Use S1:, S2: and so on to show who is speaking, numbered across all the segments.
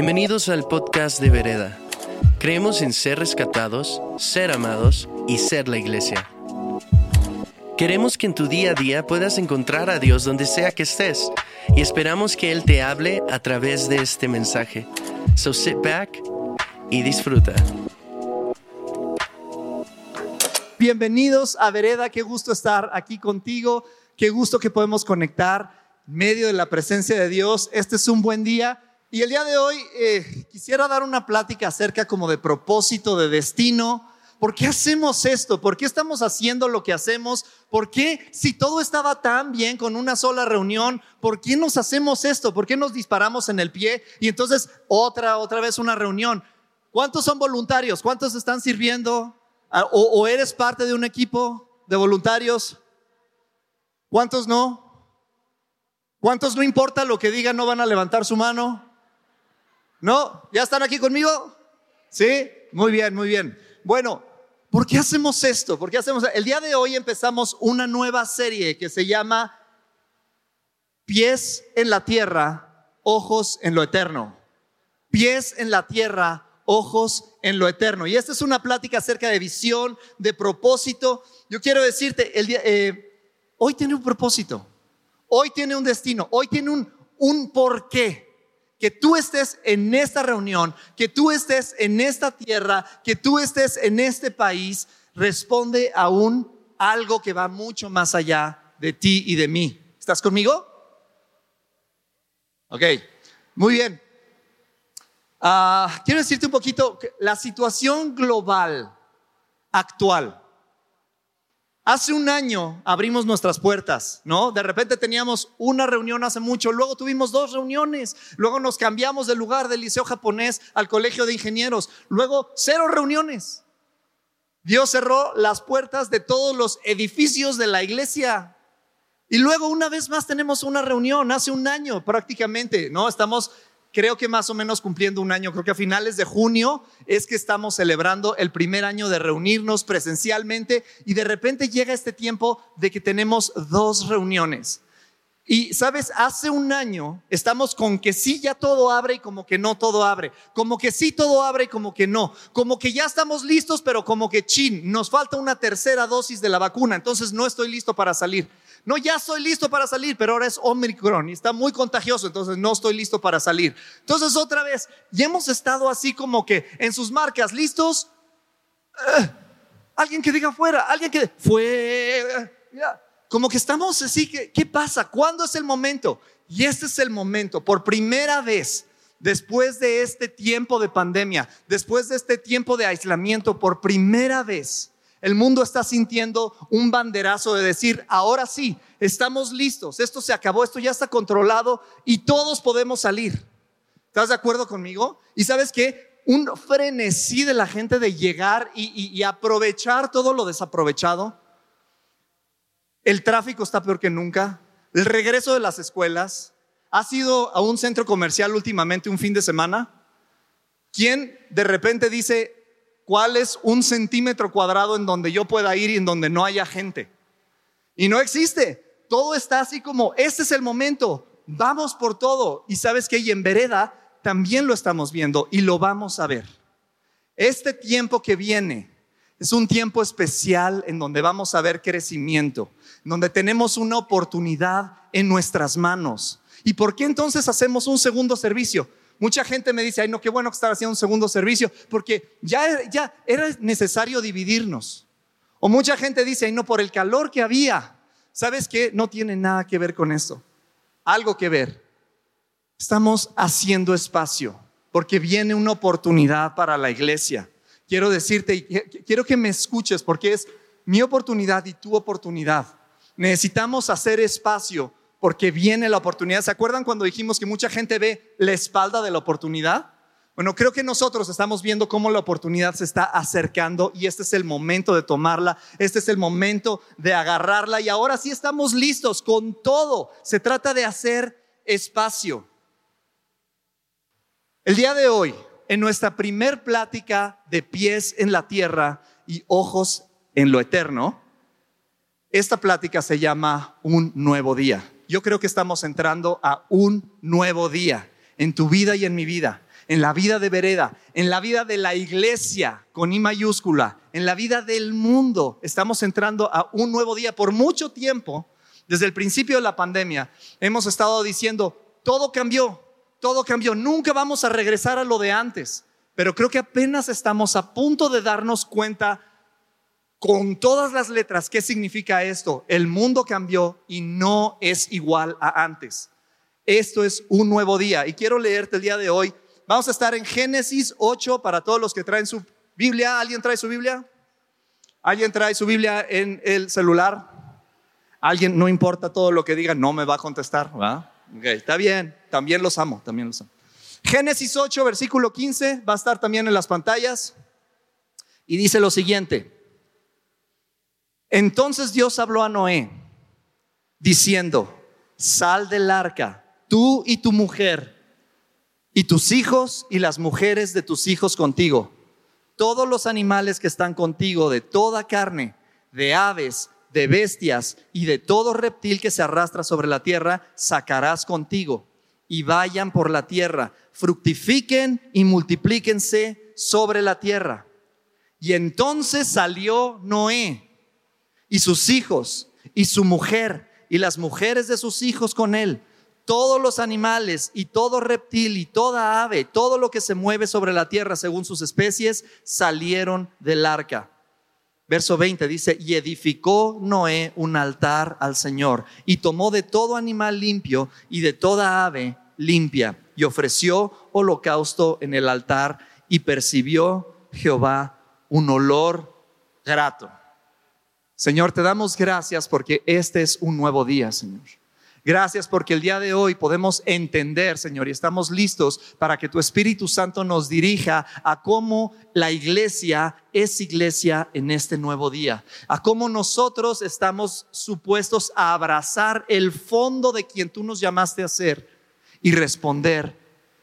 S1: Bienvenidos al podcast de Vereda. Creemos en ser rescatados, ser amados y ser la iglesia. Queremos que en tu día a día puedas encontrar a Dios donde sea que estés y esperamos que Él te hable a través de este mensaje. So sit back y disfruta.
S2: Bienvenidos a Vereda, qué gusto estar aquí contigo, qué gusto que podemos conectar en medio de la presencia de Dios. Este es un buen día y el día de hoy eh, quisiera dar una plática acerca como de propósito, de destino. ¿Por qué hacemos esto? ¿Por qué estamos haciendo lo que hacemos? ¿Por qué si todo estaba tan bien con una sola reunión, por qué nos hacemos esto? ¿Por qué nos disparamos en el pie y entonces otra, otra vez una reunión? ¿Cuántos son voluntarios? ¿Cuántos están sirviendo? Ah, ¿O, eres parte de un equipo de voluntarios? ¿Cuántos no? ¿Cuántos no importa lo que digan, no van a levantar su mano? ¿No? ¿Ya están aquí conmigo? ¿Sí? Muy bien, muy bien. Bueno, ¿por qué hacemos esto? ¿Por qué hacemos? El día de hoy empezamos una nueva serie que se llama Pies en la tierra, ojos en lo eterno. Pies en la tierra, ojos en lo eterno. Y esta es una plática acerca de visión, de propósito. Yo quiero decirte, el día, eh, hoy tiene un propósito, hoy tiene un destino, hoy tiene un, un porqué. Que tú estés en esta reunión, que tú estés en esta tierra, que tú estés en este país, responde a un algo que va mucho más allá de ti y de mí. ¿Estás conmigo? Ok, muy bien. Ah, quiero decirte un poquito, la situación global actual. Hace un año abrimos nuestras puertas, ¿no? De repente teníamos una reunión hace mucho, luego tuvimos dos reuniones, luego nos cambiamos de lugar del liceo japonés al colegio de ingenieros, luego cero reuniones. Dios cerró las puertas de todos los edificios de la iglesia. Y luego una vez más tenemos una reunión, hace un año prácticamente, ¿no? Estamos creo que más o menos cumpliendo un año, creo que a finales de junio es que estamos celebrando el primer año de reunirnos presencialmente y de repente llega este tiempo de que tenemos dos reuniones. Y sabes, hace un año estamos con que sí ya todo abre y como que no todo abre, como que sí todo abre y como que no, como que ya estamos listos, pero como que chin, nos falta una tercera dosis de la vacuna, entonces no estoy listo para salir. No, ya estoy listo para salir, pero ahora es Omicron y está muy contagioso, entonces no estoy listo para salir. Entonces otra vez, ya hemos estado así como que en sus marcas, listos. Eh, alguien que diga fuera, alguien que fue, como que estamos así, que, ¿qué pasa? ¿Cuándo es el momento? Y este es el momento, por primera vez, después de este tiempo de pandemia, después de este tiempo de aislamiento, por primera vez el mundo está sintiendo un banderazo de decir, ahora sí, estamos listos, esto se acabó, esto ya está controlado y todos podemos salir. ¿Estás de acuerdo conmigo? Y sabes qué? Un frenesí de la gente de llegar y, aprovechar todo lo desaprovechado. El tráfico está peor que nunca. El regreso de las escuelas. ¿Ha sido a un centro comercial últimamente un fin de semana? ¿Quién de repente dice, cuál es un centímetro cuadrado en donde yo pueda ir y en donde no haya gente. Y no existe. Todo está así como, este es el momento, vamos por todo. Y sabes que y en vereda también lo estamos viendo y lo vamos a ver. Este tiempo que viene es un tiempo especial en donde vamos a ver crecimiento, en donde tenemos una oportunidad en nuestras manos. ¿Y por qué entonces hacemos un segundo servicio? Mucha gente me dice, ay, no, qué bueno que estar haciendo un segundo servicio, porque ya, ya era necesario dividirnos. O mucha gente dice, ay, no, por el calor que había. ¿Sabes qué? No tiene nada que ver con eso. Algo que ver. Estamos haciendo espacio porque viene una oportunidad para la iglesia. Quiero decirte, quiero que me escuches porque es mi oportunidad y tu oportunidad. Necesitamos hacer espacio porque viene la oportunidad. ¿Se acuerdan cuando dijimos que mucha gente ve la espalda de la oportunidad? Bueno, creo que nosotros estamos viendo cómo la oportunidad se está acercando y este es el momento de tomarla, este es el momento de agarrarla y ahora sí estamos listos con todo. Se trata de hacer espacio. El día de hoy, en nuestra primer plática de pies en la tierra y ojos en lo eterno, esta plática se llama Un nuevo día yo creo que estamos entrando a un nuevo día en tu vida y en mi vida. en la vida de Vereda, en la vida de la iglesia con I mayúscula, en la vida del mundo. Estamos entrando a un nuevo día. Por mucho tiempo, desde el principio de la pandemia, hemos estado diciendo, todo cambió, todo cambió, nunca vamos a regresar a lo de antes. Pero creo que apenas estamos a punto de darnos cuenta con todas las letras qué significa esto. El mundo cambió y no es igual a antes. Esto es un nuevo día y quiero leerte el día de hoy. Vamos a estar en Génesis 8 para todos los que traen su Biblia. ¿Alguien trae su Biblia? ¿Alguien trae su Biblia en el celular? Alguien, no importa todo lo que diga, no me va a contestar, está bien, también los amo, también los amo. Génesis 8, versículo 15, va a estar también en las pantallas. Y dice lo siguiente. Entonces Dios habló a Noé, diciendo, sal del arca, tú y tu mujer, y tus hijos y las mujeres de tus hijos contigo, todos los animales que están contigo, de toda carne, de aves, de bestias y de todo reptil que se arrastra sobre la tierra, sacarás contigo y vayan por la tierra, fructifiquen y multiplíquense sobre la tierra. Y entonces salió Noé y sus hijos y su mujer y las mujeres de sus hijos con él, todos los animales y todo reptil y toda ave, todo lo que se mueve sobre la tierra según sus especies, salieron del arca. Verso 20 dice, y edificó Noé un altar al Señor, y tomó de todo animal limpio y de toda ave limpia, y ofreció holocausto en el altar, y percibió Jehová un olor grato. Señor, te damos gracias porque este es un nuevo día, Señor. Gracias porque el día de hoy podemos entender, Señor, y estamos listos para que tu Espíritu Santo nos dirija a cómo la iglesia es iglesia en este nuevo día, a cómo nosotros estamos supuestos a abrazar el fondo de quien tú nos llamaste a ser y responder,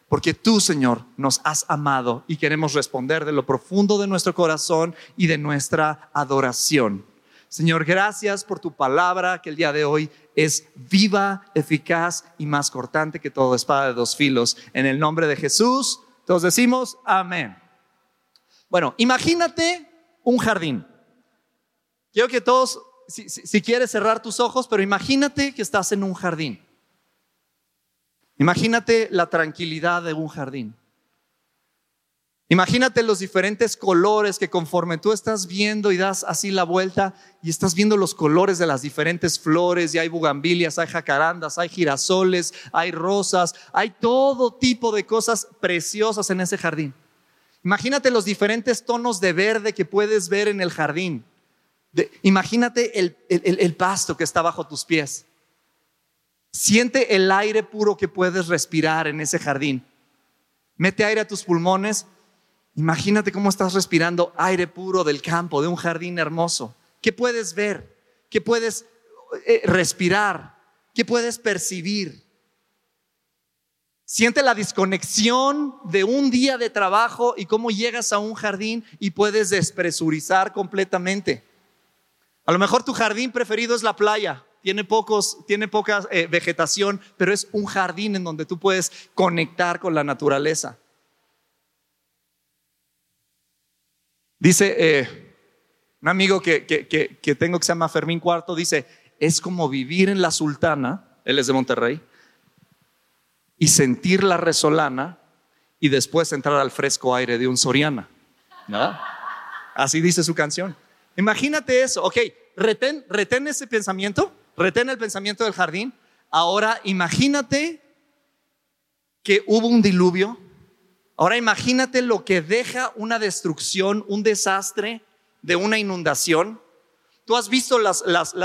S2: porque tú, Señor, nos has amado y queremos responder de lo profundo de nuestro corazón y de nuestra adoración. Señor, gracias por tu palabra que el día de hoy es viva, eficaz y más cortante que toda espada de dos filos. En el nombre de Jesús, todos decimos amén. Bueno, imagínate un jardín. Quiero que todos, si, si quieres cerrar tus ojos, pero imagínate que estás en un jardín. Imagínate la tranquilidad de un jardín. Imagínate los diferentes colores que conforme tú estás viendo y das así la vuelta y estás viendo los colores de las diferentes flores y hay bugambilias, hay jacarandas, hay girasoles, hay rosas, hay todo tipo de cosas preciosas en ese jardín. Imagínate los diferentes tonos de verde que puedes ver en el jardín. imagínate el, el pasto que está bajo tus pies. Siente el aire puro que puedes respirar en ese jardín. Mete aire a tus pulmones Imagínate cómo estás respirando aire puro del campo, de un jardín hermoso. ¿Qué puedes ver? ¿Qué puedes eh, respirar? ¿Qué puedes percibir? Siente la desconexión de un día de trabajo y cómo llegas a un jardín y puedes despresurizar completamente. A lo mejor tu jardín preferido es la playa, tiene, pocos, tiene poca eh, vegetación, pero es un jardín en donde tú puedes conectar con la naturaleza. Dice eh, un amigo que, tengo que se llama Fermín Cuarto, dice, es como vivir en la Sultana, él es de Monterrey, y sentir la resolana y después entrar al fresco aire de un Soriana. Así dice su canción. Imagínate eso, ok, retén, retén ese pensamiento, retén el pensamiento del jardín. Ahora imagínate que hubo un diluvio Ahora imagínate lo que deja una destrucción, un desastre de una inundación. Tú has visto las,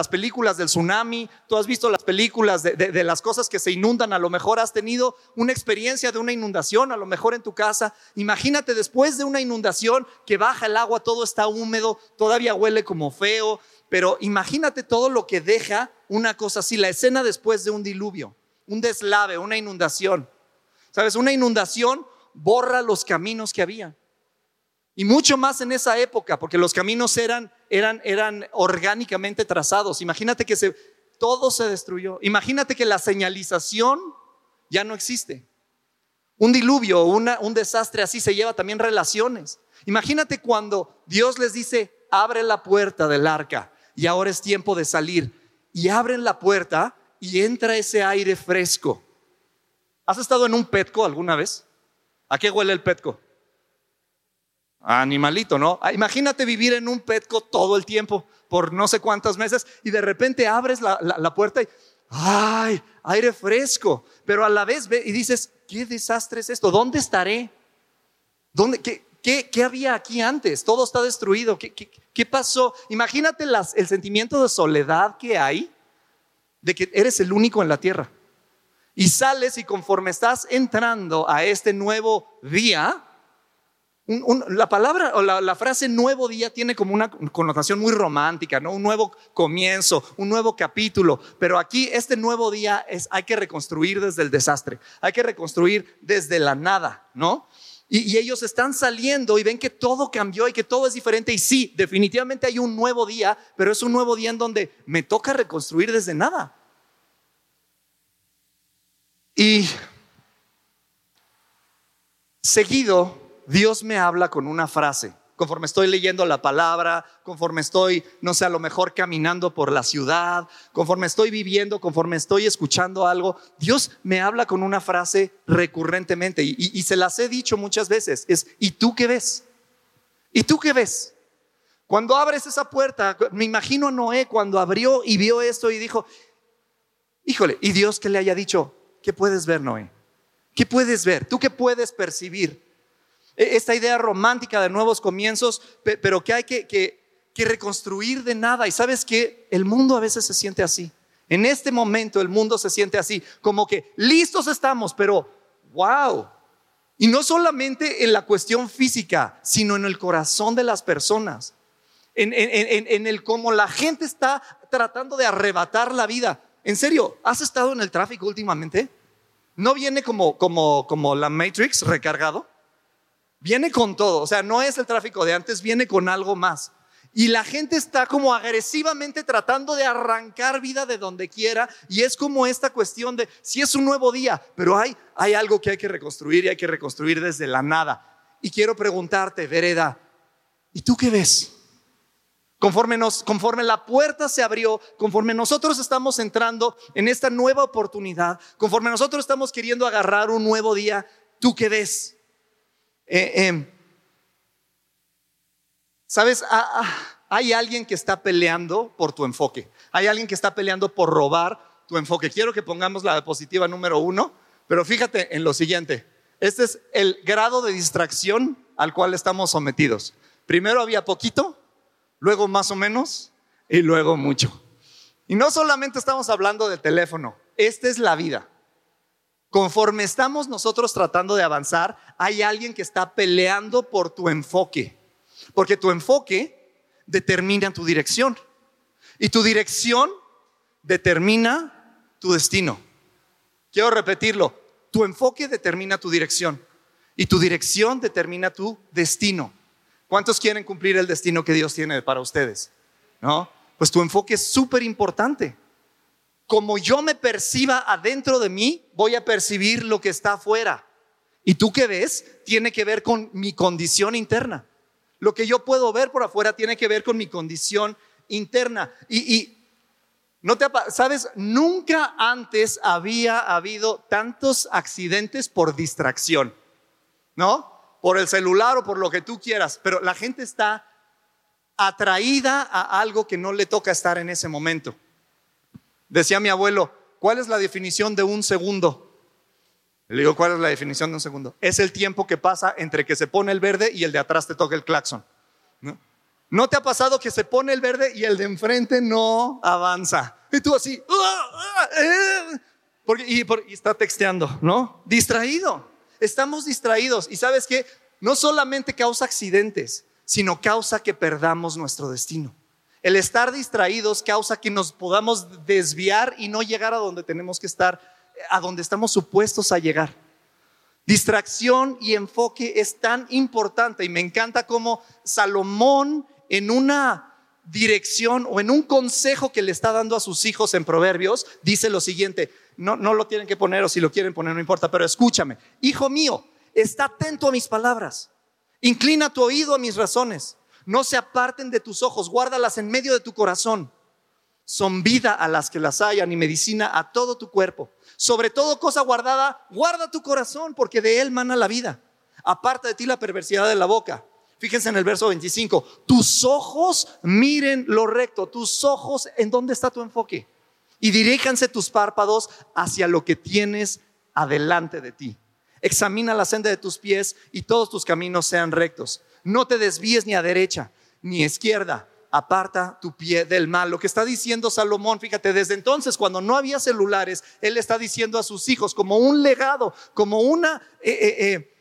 S2: películas del tsunami, tú has visto las películas de, de, las cosas que se inundan, a lo mejor has tenido una experiencia de una inundación, a lo mejor en tu casa. Imagínate después de una inundación que baja el agua, todo está húmedo, todavía huele como feo, pero imagínate todo lo que deja una cosa así, la escena después de un diluvio, un deslave, una inundación. ¿Sabes? Una inundación borra los caminos que había. Y mucho más en esa época, porque los caminos eran, eran, eran orgánicamente trazados. Imagínate que todo se destruyó. Imagínate que la señalización ya no existe. Un diluvio, un desastre así se lleva también relaciones. Imagínate cuando Dios les dice, abre la puerta del arca y ahora es tiempo de salir. Y abren la puerta y entra ese aire fresco. ¿Has estado en un petco alguna vez? ¿A qué huele el petco? animalito, ¿no? Ah, imagínate vivir en un petco todo el tiempo, por no sé cuántos meses, y de repente abres la, puerta y, ¡ay! Aire fresco. Pero a la vez ve y dices, ¿qué desastre es esto? ¿Dónde estaré? ¿Dónde, qué, qué, había aquí antes? Todo está destruido. ¿Qué, qué, pasó? Imagínate el sentimiento de soledad que hay de que eres el único en la tierra. Y sales y conforme estás entrando a este nuevo día, la palabra o la, frase nuevo día tiene como una connotación muy romántica, ¿no? Un nuevo comienzo, un nuevo capítulo. Pero aquí este nuevo día es, hay que reconstruir desde el desastre, hay que reconstruir desde la nada, ¿no? Y, ellos están saliendo y ven que todo cambió y que todo es diferente. Y sí, definitivamente hay un nuevo día, pero es un nuevo día en donde me toca reconstruir desde nada. Y seguido Dios me habla con una frase. Conforme estoy leyendo la palabra, conforme estoy, no sé, a lo mejor caminando por la ciudad, conforme estoy viviendo, conforme estoy escuchando algo, Dios me habla con una frase recurrentemente y, se las he dicho muchas veces. Es, ¿y tú qué ves? ¿Y tú qué ves? Cuando abres esa puerta, me imagino a Noé cuando abrió y vio esto y dijo, híjole, y Dios que le haya dicho, ¿qué puedes ver, Noé? ¿Qué puedes ver? ¿Tú qué puedes percibir? E, esta idea romántica de nuevos comienzos, pero que hay que, reconstruir de nada. Y sabes que el mundo a veces se siente así. En este momento el mundo se siente así, como que listos estamos, pero wow. Y no solamente en la cuestión física, sino en el corazón de las personas. En, en, el cómo la gente está tratando de arrebatar la vida. En serio, ¿has estado en el tráfico últimamente? ¿No viene como, como, como la Matrix recargado? Viene con todo, o sea, no es el tráfico de antes, viene con algo más. Y la gente está como agresivamente tratando de arrancar vida de donde quiera. Y es como esta cuestión de, si es un nuevo día, pero hay, hay algo que hay que reconstruir y hay que reconstruir desde la nada. Y quiero preguntarte, Vereda, ¿y tú qué ves? Conforme, nos, conforme la puerta se abrió, conforme nosotros estamos entrando en esta nueva oportunidad, conforme nosotros estamos queriendo agarrar un nuevo día, ¿tú qué ves? Eh, em, ¿Sabes? Ah, ah, hay alguien que está peleando por tu enfoque. Hay alguien que está peleando por robar tu enfoque. Quiero que pongamos la diapositiva número uno, pero fíjate en lo siguiente. Este es el grado de distracción al cual estamos sometidos. Primero había poquito, luego más o menos y luego mucho. Y no solamente estamos hablando de teléfono, esta es la vida. Conforme estamos nosotros tratando de avanzar, hay alguien que está peleando por tu enfoque. Porque tu enfoque determina tu dirección. Y tu dirección determina tu destino. Quiero repetirlo. Tu enfoque determina tu dirección. Y tu dirección determina tu destino. ¿Cuántos quieren cumplir el destino que Dios tiene para ustedes? ¿No? Pues tu enfoque es súper importante como yo me perciba adentro de mí, voy a percibir lo que está afuera. Y tú que ves, tiene que ver con mi condición interna. Lo que yo puedo ver por afuera tiene que ver con mi condición interna. Y, no te sabes, nunca antes había habido tantos accidentes por distracción, ¿no? Por el celular o por lo que tú quieras, pero la gente está atraída a algo que no le toca estar en ese momento. Decía mi abuelo, ¿cuál es la definición de un segundo? Le digo, ¿cuál es la definición de un segundo? Es el tiempo que pasa entre que se pone el verde y el de atrás te toca el claxon. ¿No? te ha pasado que se pone el verde y el de enfrente no avanza? Y tú así, ¡ah, ah, eh! porque, y está texteando, ¿no? Distraído. Estamos distraídos. Y sabes que no solamente causa accidentes, sino causa que perdamos nuestro destino. El estar distraídos causa que nos podamos desviar y no llegar a donde tenemos que estar, a donde estamos supuestos a llegar. Distracción y enfoque es tan importante y me encanta cómo Salomón en una dirección o en un consejo que le está dando a sus hijos en Proverbios, dice lo siguiente, no, no lo tienen que poner o si lo quieren poner no importa, pero escúchame, hijo mío, está atento a mis palabras, inclina tu oído a mis razones, no se aparten de tus ojos, guárdalas en medio de tu corazón. Son vida a las que las hayan y medicina a todo tu cuerpo. Sobre todo cosa guardada, guarda tu corazón, porque de él mana la vida. Aparta de ti la perversidad de la boca Fíjense en el verso 25, tus ojos miren lo recto, tus ojos, ¿en dónde está tu enfoque? Y diríjanse tus párpados hacia lo que tienes adelante de ti. Examina la senda de tus pies y todos tus caminos sean rectos. No te desvíes ni a derecha ni a izquierda. Aparta tu pie del mal. Lo que está diciendo Salomón, fíjate, desde entonces, cuando no había celulares, él está diciendo a sus hijos como un legado, como una eh, eh, eh,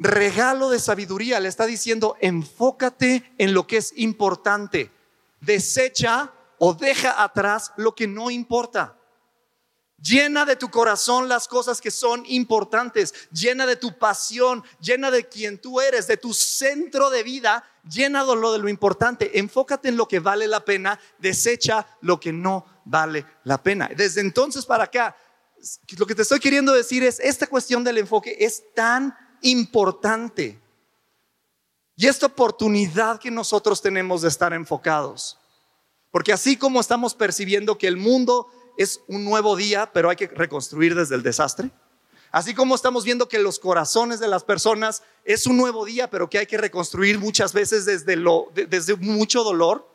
S2: regalo de sabiduría. Le está diciendo, enfócate en lo que es importante. Desecha o deja atrás lo que no importa. Llena de tu corazón las cosas que son importantes. Llena de tu pasión. Llena de quien tú eres, de tu centro de vida. Llena de lo de lo importante. Enfócate en lo que vale la pena. Desecha lo que no vale la pena. Desde entonces para acá, lo que te estoy queriendo decir es, esta cuestión del enfoque es tan importante. Y esta oportunidad que nosotros tenemos de estar enfocados. Porque así como estamos percibiendo que el mundo es un nuevo día, pero hay que reconstruir desde el desastre. Así como estamos viendo que los corazones de las personas es un nuevo día, pero que hay que reconstruir muchas veces desde, lo, desde mucho dolor.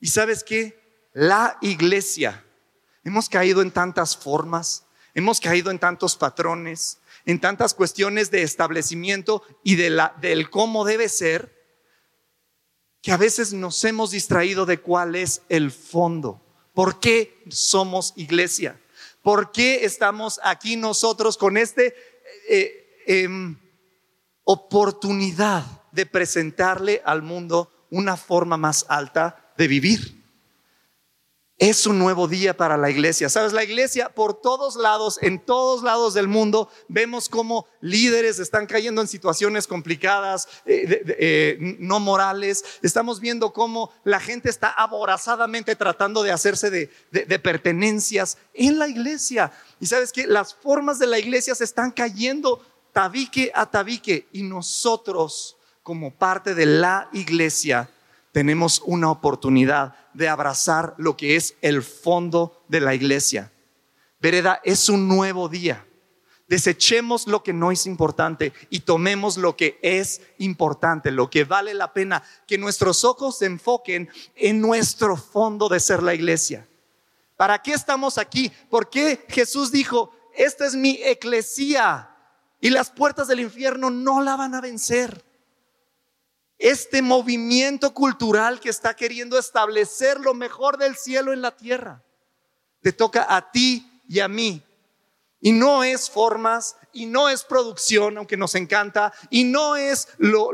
S2: Y sabes que la iglesia, hemos caído en tantas formas, hemos caído en tantos patrones, en tantas cuestiones de establecimiento y de la, del cómo debe ser, que a veces nos hemos distraído de cuál es el fondo. ¿Por qué somos iglesia? ¿Por qué estamos aquí nosotros con esta eh, em, oportunidad de presentarle al mundo una forma más alta de vivir? Es un nuevo día para la iglesia. Sabes, la iglesia por todos lados, en todos lados del mundo, vemos cómo líderes están cayendo en situaciones complicadas, eh, eh, no morales. Estamos viendo cómo la gente está aborazadamente tratando de hacerse de, de pertenencias en la iglesia. Y sabes que las formas de la iglesia se están cayendo tabique a tabique y nosotros, como parte de la iglesia, tenemos una oportunidad de abrazar lo que es el fondo de la iglesia. Vereda, es un nuevo día. Desechemos lo que no es importante y tomemos lo que es importante, lo que vale la pena, que nuestros ojos se enfoquen en nuestro fondo de ser la iglesia. ¿Para qué estamos aquí? ¿Por qué Jesús dijo, esta es mi eclesía y las puertas del infierno no la van a vencer? Este movimiento cultural que está queriendo establecer lo mejor del cielo en la tierra. Te toca a ti y a mí. Y no es formas, y no es producción, aunque nos encanta, y no es lo,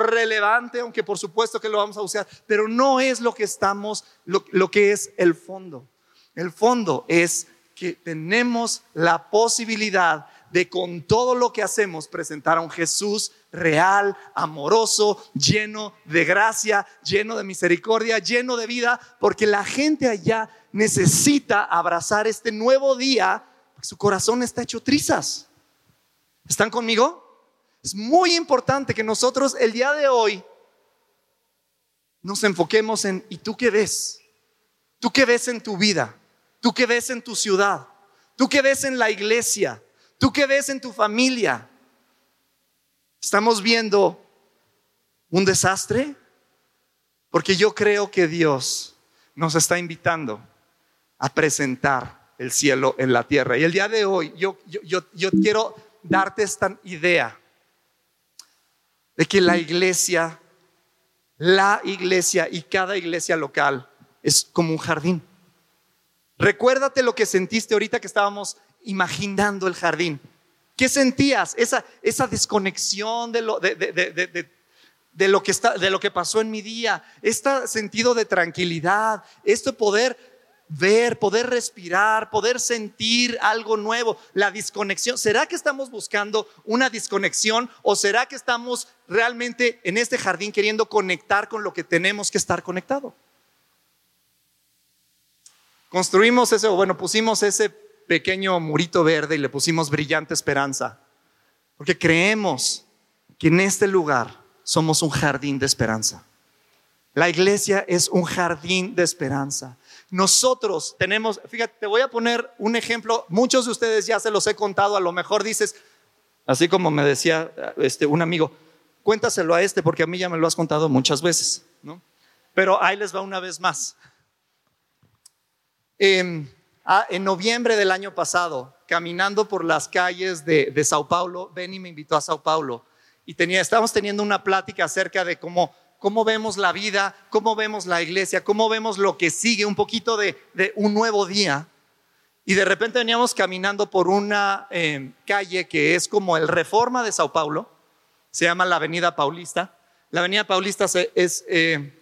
S2: relevante, aunque por supuesto que lo vamos a usar, pero no es lo que estamos, lo que es el fondo. El fondo es que tenemos la posibilidad de con todo lo que hacemos presentar a un Jesús real, amoroso, lleno de gracia, lleno de misericordia, lleno de vida, porque la gente allá necesita abrazar este nuevo día, su corazón está hecho trizas. ¿Están conmigo? Es muy importante que nosotros el día de hoy nos enfoquemos en, ¿y tú qué ves? ¿Tú qué ves en tu vida? ¿Tú qué ves en tu ciudad? ¿Tú qué ves en la iglesia? ¿Tú qué ves en tu familia? ¿Estamos viendo un desastre? Porque yo creo que Dios nos está invitando a presentar el cielo en la tierra. Y el día de hoy yo, yo, quiero darte esta idea de que la iglesia, la iglesia y cada iglesia local es como un jardín. Recuérdate lo que sentiste ahorita que estábamos imaginando el jardín. ¿Qué sentías? Esa, esa desconexión de lo, de, lo que está, de lo que pasó en mi día, este sentido de tranquilidad, este poder ver, poder respirar, poder sentir algo nuevo, la desconexión. ¿Será que estamos buscando una desconexión o será que estamos realmente en este jardín queriendo conectar con lo que tenemos que estar conectado? Construimos ese, bueno, pusimos ese pequeño murito verde y le pusimos brillante esperanza, porque creemos que en este lugar somos un jardín de esperanza. La iglesia es un jardín de esperanza. Nosotros tenemos, fíjate, te voy a poner un ejemplo, muchos de ustedes ya se los he contado, a lo mejor dices, así como me decía este, un amigo, cuéntaselo a este porque a mí ya me lo has contado muchas veces, ¿no? Pero ahí les va una vez más. Em, ah, en noviembre del año pasado, caminando por las calles de, de Sao Paulo, Benny me invitó a Sao Paulo y tenía, estábamos teniendo una plática acerca de cómo cómo vemos la vida, cómo vemos la iglesia, cómo vemos lo que sigue, un poquito de, un nuevo día. Y de repente veníamos caminando por una eh, calle que es como el Reforma de Sao Paulo, se llama la Avenida Paulista. La Avenida Paulista es, eh,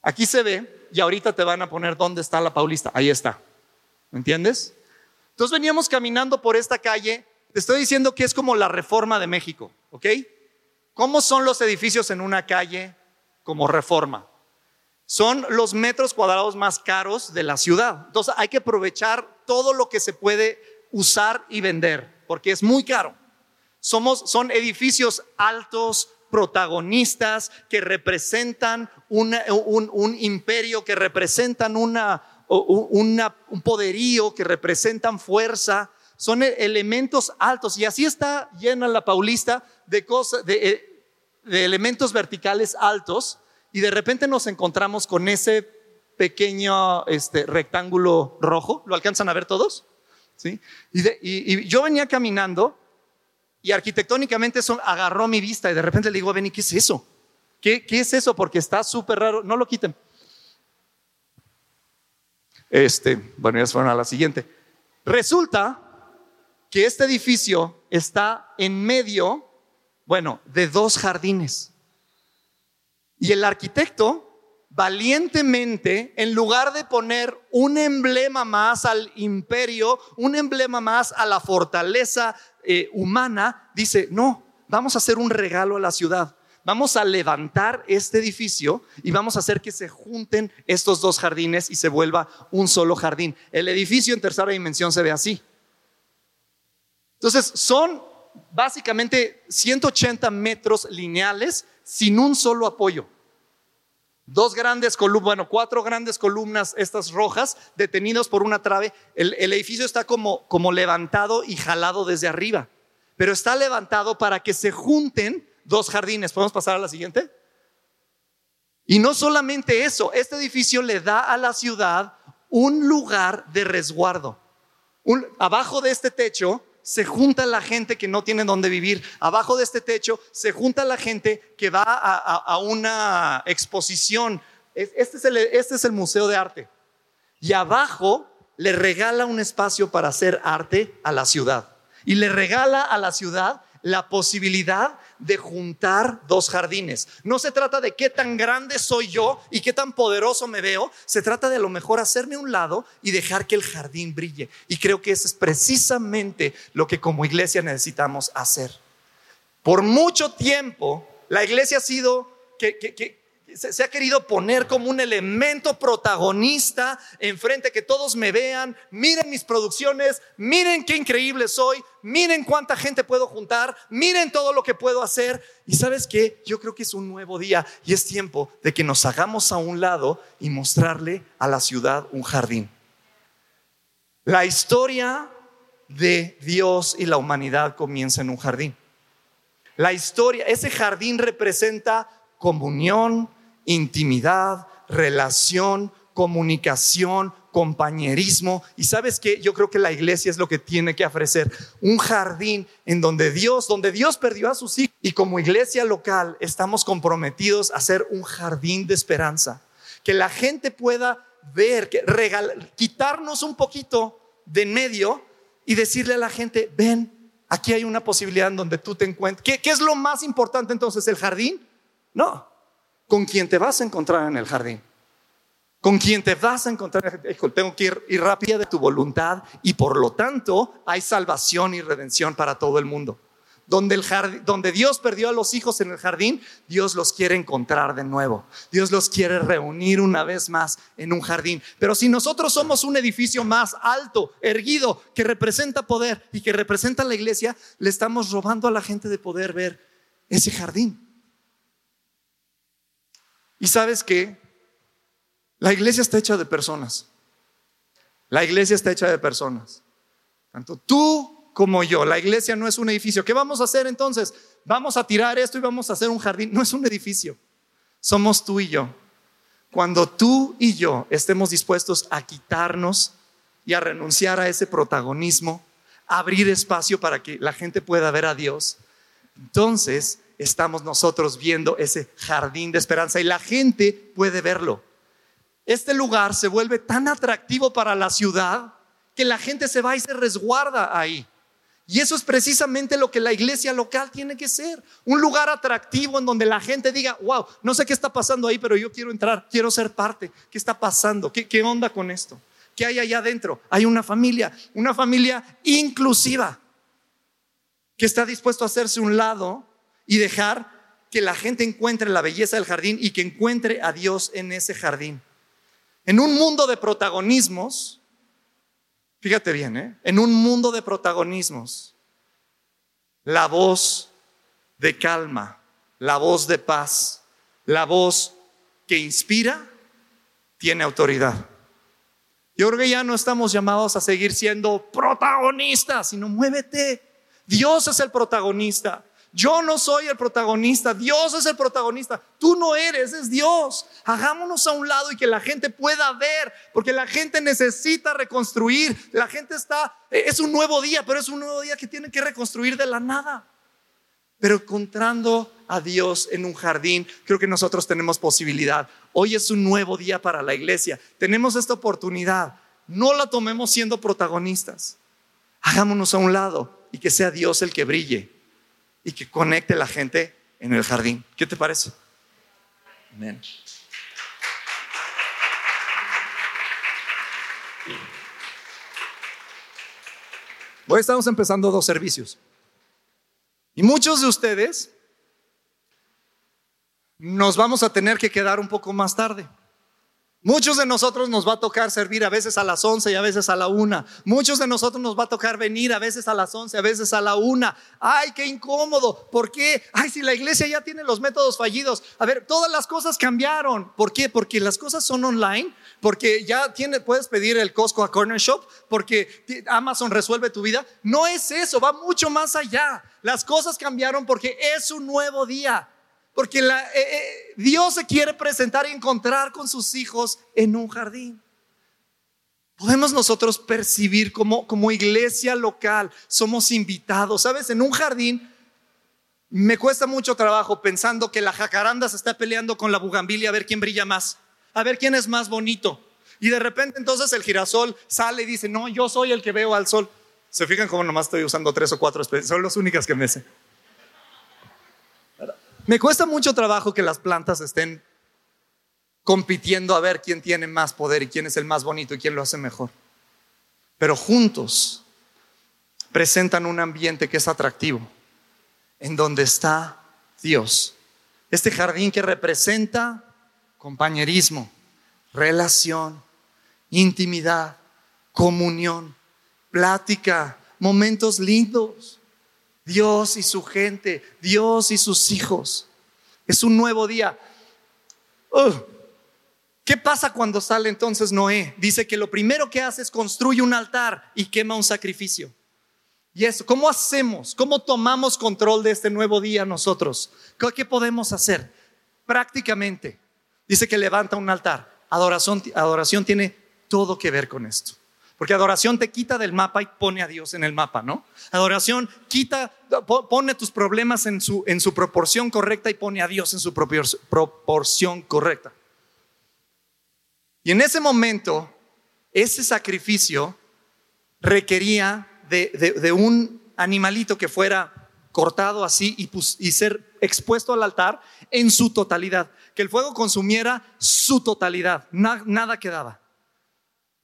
S2: aquí se ve, y ahorita te van a poner dónde está la Paulista, ahí está, ¿me entiendes? Entonces veníamos caminando por esta calle, te estoy diciendo que es como la Reforma de México, ¿ok? ¿Cómo son los edificios en una calle como reforma? Son los metros cuadrados más caros de la ciudad. Entonces hay que aprovechar todo lo que se puede usar y vender, porque es muy caro. Somos, son edificios altos, protagonistas, que representan un, imperio, que representan una, un poderío, que representan fuerza. Son e, elementos altos. Y así está llena la Paulista de, cosas, eh, de, elementos verticales altos y de repente nos encontramos con ese pequeño este, rectángulo rojo. ¿Lo alcanzan a ver todos? ¿Sí? Y, yo venía caminando y arquitectónicamente eso agarró mi vista y de repente le digo a Benny, ¿qué es eso? ¿Qué, qué es eso? Porque está súper raro. No lo quiten. Este, bueno, ya fueron a la siguiente. Resulta que este edificio está en medio bueno, de dos jardines. Y el arquitecto valientemente, en lugar de poner un emblema más al imperio, un emblema más a la fortaleza eh, humana, dice, no, vamos a hacer un regalo a la ciudad. Vamos a levantar este edificio y vamos a hacer que se junten estos dos jardines y se vuelva un solo jardín. El edificio en tercera dimensión se ve así. Entonces, son básicamente 180 metros lineales sin un solo apoyo. Dos grandes columnas, bueno, cuatro grandes columnas, estas rojas, detenidos por una trave. El, edificio está como, como levantado y jalado desde arriba, pero está levantado para que se junten dos jardines. ¿Podemos pasar a la siguiente? Y no solamente eso, este edificio le da a la ciudad un lugar de resguardo. abajo de este techo se junta la gente que no tiene dónde vivir. Abajo de este techo se junta la gente que va a, una exposición. Este es, el, este es el Museo de Arte. Y abajo le regala un espacio para hacer arte a la ciudad. Y le regala a la ciudad la posibilidad de juntar dos jardines. No se trata de qué tan grande soy yo y qué tan poderoso me veo, se trata de a lo mejor hacerme un lado y dejar que el jardín brille. Y creo que eso es precisamente lo que como iglesia necesitamos hacer. Por mucho tiempo, la iglesia ha sido que, que se, ha querido poner como un elemento protagonista enfrente, que todos me vean, miren mis producciones, miren qué increíble soy, miren cuánta gente puedo juntar, miren todo lo que puedo hacer. Y sabes qué, yo creo que es un nuevo día y es tiempo de que nos hagamos a un lado y mostrarle a la ciudad un jardín. La historia de Dios y la humanidad comienza en un jardín. La historia, ese jardín representa comunión, intimidad, relación, comunicación, compañerismo. Y sabes que yo creo que la iglesia es lo que tiene que ofrecer, un jardín en donde Dios, donde Dios perdió a sus hijos. Y como iglesia local estamos comprometidos a ser un jardín de esperanza, que la gente pueda ver, que quitarnos un poquito de en medio y decirle a la gente, ven, aquí hay una posibilidad en donde tú te encuentres. ¿Qué, ¿Qué es lo más importante entonces? ¿El jardín? No, con quien te vas a encontrar en el jardín. con quien te vas a encontrar, tengo que ir, ir rápida de tu voluntad y por lo tanto hay salvación y redención para todo el mundo. Donde, el donde Dios perdió a los hijos en el jardín, Dios los quiere encontrar de nuevo. Dios los quiere reunir una vez más en un jardín. Pero si nosotros somos un edificio más alto, erguido, que representa poder y que representa la iglesia, le estamos robando a la gente de poder ver ese jardín. Y sabes que la iglesia está hecha de personas. La iglesia está hecha de personas. Tanto tú como yo. La iglesia no es un edificio. ¿Qué vamos a hacer entonces? Vamos a tirar esto y vamos a hacer un jardín. No es un edificio. Somos tú y yo. Cuando tú y yo estemos dispuestos a quitarnos y a renunciar a ese protagonismo, abrir espacio para que la gente pueda ver a Dios, entonces estamos nosotros viendo ese jardín de esperanza y la gente puede verlo. Este lugar se vuelve tan atractivo para la ciudad que la gente se va y se resguarda ahí. Y eso es precisamente lo que la iglesia local tiene que ser. Un lugar atractivo en donde la gente diga, wow, no sé qué está pasando ahí, pero yo quiero entrar, quiero ser parte. ¿Qué está pasando? ¿Qué, qué onda con esto? ¿Qué hay allá adentro? Hay una familia, una familia inclusiva, que está dispuesto a hacerse un lado y dejar que la gente encuentre la belleza del jardín y que encuentre a Dios en ese jardín. En un mundo de protagonismos, Fíjate bien, ¿eh? en un mundo de protagonismos, la voz de calma, la voz de paz, la voz que inspira, tiene autoridad. Yo creo que ya no estamos llamados a seguir siendo protagonistas, sino muévete. Dios es el protagonista. Yo no soy el protagonista, Dios es el protagonista. Tú no eres, es Dios. Hagámonos a un lado y que la gente pueda ver, porque la gente necesita reconstruir. La gente está, es un nuevo día, pero es un nuevo día que tiene que reconstruir de la nada. Pero encontrando a Dios en un jardín, creo que nosotros tenemos posibilidad. Hoy es un nuevo día para la iglesia. Tenemos esta oportunidad. No la tomemos siendo protagonistas. Hagámonos a un lado y que sea Dios el que brille y que conecte la gente en el jardín. ¿Qué te parece? Amén. Hoy estamos empezando dos servicios. Y muchos de ustedes nos vamos a tener que quedar un poco más tarde. Muchos de nosotros nos va a tocar servir a veces a las 11 y a veces a la una. Muchos de nosotros nos va a tocar venir a veces a las 11, a veces a la una. Ay, qué incómodo. ¿Por qué? Ay, si la iglesia ya tiene los métodos fallidos. A ver, todas las cosas cambiaron. ¿Por qué? Porque las cosas son online, porque ya tiene, puedes pedir el Costco a Corner Shop, porque Amazon resuelve tu vida. No es eso, va mucho más allá. Las cosas cambiaron porque es un nuevo día. Porque eh, eh, Dios se quiere presentar y encontrar con sus hijos en un jardín. Podemos nosotros percibir como, como iglesia local, somos invitados, ¿sabes? En un jardín me cuesta mucho trabajo pensando que la jacaranda se está peleando con la bugambilia a ver quién brilla más, a ver quién es más bonito. Y de repente entonces el girasol sale y dice, no, yo soy el que veo al sol. Se fijan cómo nomás estoy usando tres o cuatro especies, son las únicas que me sé. Me cuesta mucho trabajo que las plantas estén compitiendo a ver quién tiene más poder y quién es el más bonito y quién lo hace mejor. Pero juntos presentan un ambiente que es atractivo, en donde está Dios. Este jardín que representa compañerismo, relación, intimidad, comunión, plática, momentos lindos. Dios y su gente, Dios y sus hijos. Es un nuevo día. ¿Qué pasa cuando sale entonces Noé? Dice que lo primero que hace es construye un altar y quema un sacrificio. Y eso, ¿cómo hacemos? ¿Cómo tomamos control de este nuevo día nosotros? ¿Qué podemos hacer? Prácticamente, dice que levanta un altar. Adoración, adoración tiene todo que ver con esto. Porque adoración te quita del mapa y pone a Dios en el mapa, ¿no? Adoración quita, pone tus problemas en su, en su proporción correcta y pone a Dios en su proporción correcta. Y en ese momento, ese sacrificio requería de, un animalito que fuera cortado así y ser expuesto al altar en su totalidad. que el fuego consumiera su totalidad, nada quedaba.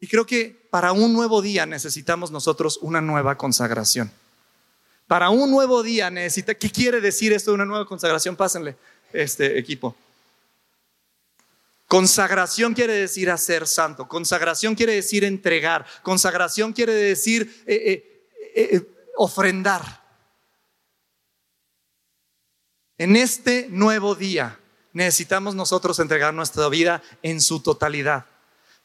S2: Y creo que para un nuevo día necesitamos nosotros una nueva consagración. Para un nuevo día necesita, ¿qué quiere decir esto de una nueva consagración? Pásenle, este equipo. Consagración quiere decir hacer santo. Consagración quiere decir entregar. Consagración quiere decir eh, eh, eh, ofrendar. En este nuevo día necesitamos nosotros entregar nuestra vida en su totalidad.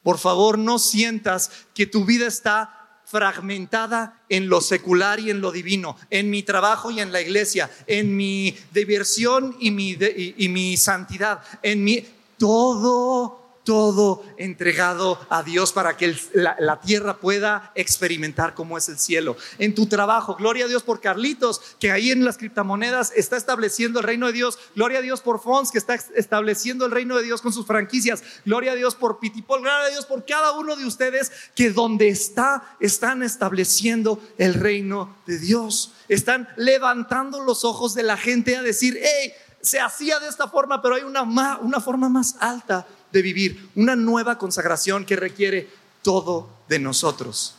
S2: Por favor, no sientas que tu vida está fragmentada en lo secular y en lo divino, en mi trabajo y en la iglesia, en mi diversión y mi, y mi santidad, en mi todo todo entregado a Dios para que la, tierra pueda experimentar cómo es el cielo. En tu trabajo, gloria a Dios por Carlitos, que ahí en las criptomonedas está estableciendo el reino de Dios. Gloria a Dios por Fons, que está estableciendo el reino de Dios con sus franquicias. Gloria a Dios por Pitipol, gloria a Dios por cada uno de ustedes que donde está, están estableciendo el reino de Dios. Están levantando los ojos de la gente a decir, hey, se hacía de esta forma, pero hay una, una forma más alta de vivir, una nueva consagración que requiere todo de nosotros.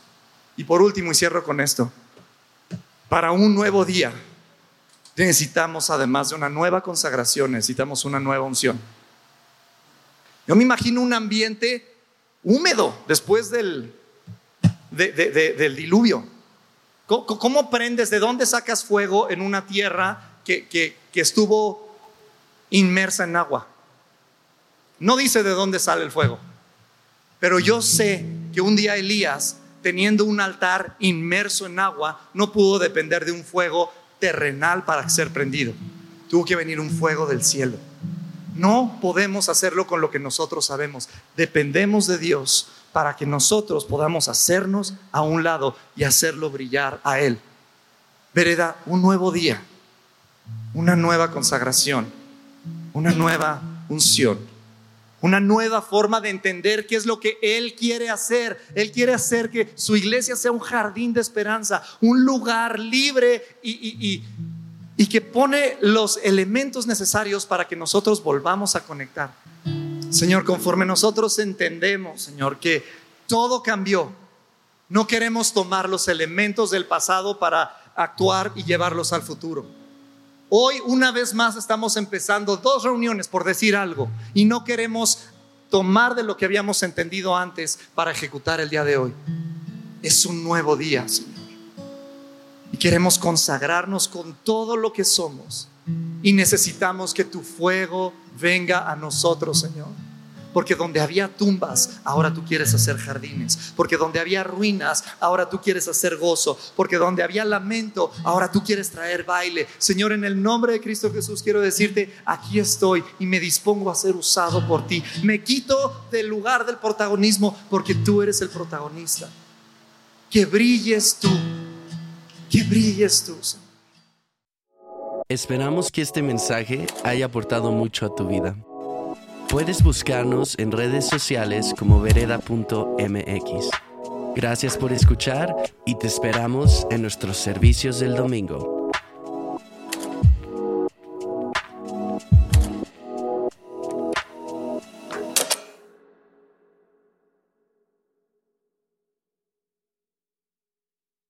S2: Y por último, y cierro con esto, para un nuevo día necesitamos, además de una nueva consagración, necesitamos una nueva unción. Yo me imagino un ambiente húmedo después del, del diluvio. ¿Cómo, prendes? ¿De dónde sacas fuego en una tierra que, que estuvo inmersa en agua? No dice de dónde sale el fuego, pero yo sé que un día Elías, teniendo un altar inmerso en agua, no pudo depender de un fuego terrenal para ser prendido. Tuvo que venir un fuego del cielo. No podemos hacerlo con lo que nosotros sabemos. Dependemos de Dios para que nosotros podamos hacernos a un lado y hacerlo brillar a Él. Vereda, un nuevo día, una nueva consagración, una nueva unción una nueva forma de entender qué es lo que Él quiere hacer. Él quiere hacer que su iglesia sea un jardín de esperanza, un lugar libre y, que pone los elementos necesarios para que nosotros volvamos a conectar. Señor, conforme nosotros entendemos, Señor, que todo cambió, no queremos tomar los elementos del pasado para actuar y llevarlos al futuro. Hoy una vez más estamos empezando dos reuniones por decir algo y no queremos tomar de lo que habíamos entendido antes para ejecutar el día de hoy. Es un nuevo día, Señor. Y queremos consagrarnos con todo lo que somos. Y necesitamos que tu fuego venga a nosotros, Señor. Porque donde había tumbas, ahora tú quieres hacer jardines. Porque donde había ruinas, ahora tú quieres hacer gozo. Porque donde había lamento, ahora tú quieres traer baile. Señor, en el nombre de Cristo Jesús quiero decirte, aquí estoy y me dispongo a ser usado por ti. Me quito del lugar del protagonismo porque tú eres el protagonista. Que brilles tú. Que brilles tú.
S1: Esperamos que este mensaje haya aportado mucho a tu vida. Puedes buscarnos en redes sociales como vereda.mx. Gracias por escuchar y te esperamos en nuestros servicios del domingo.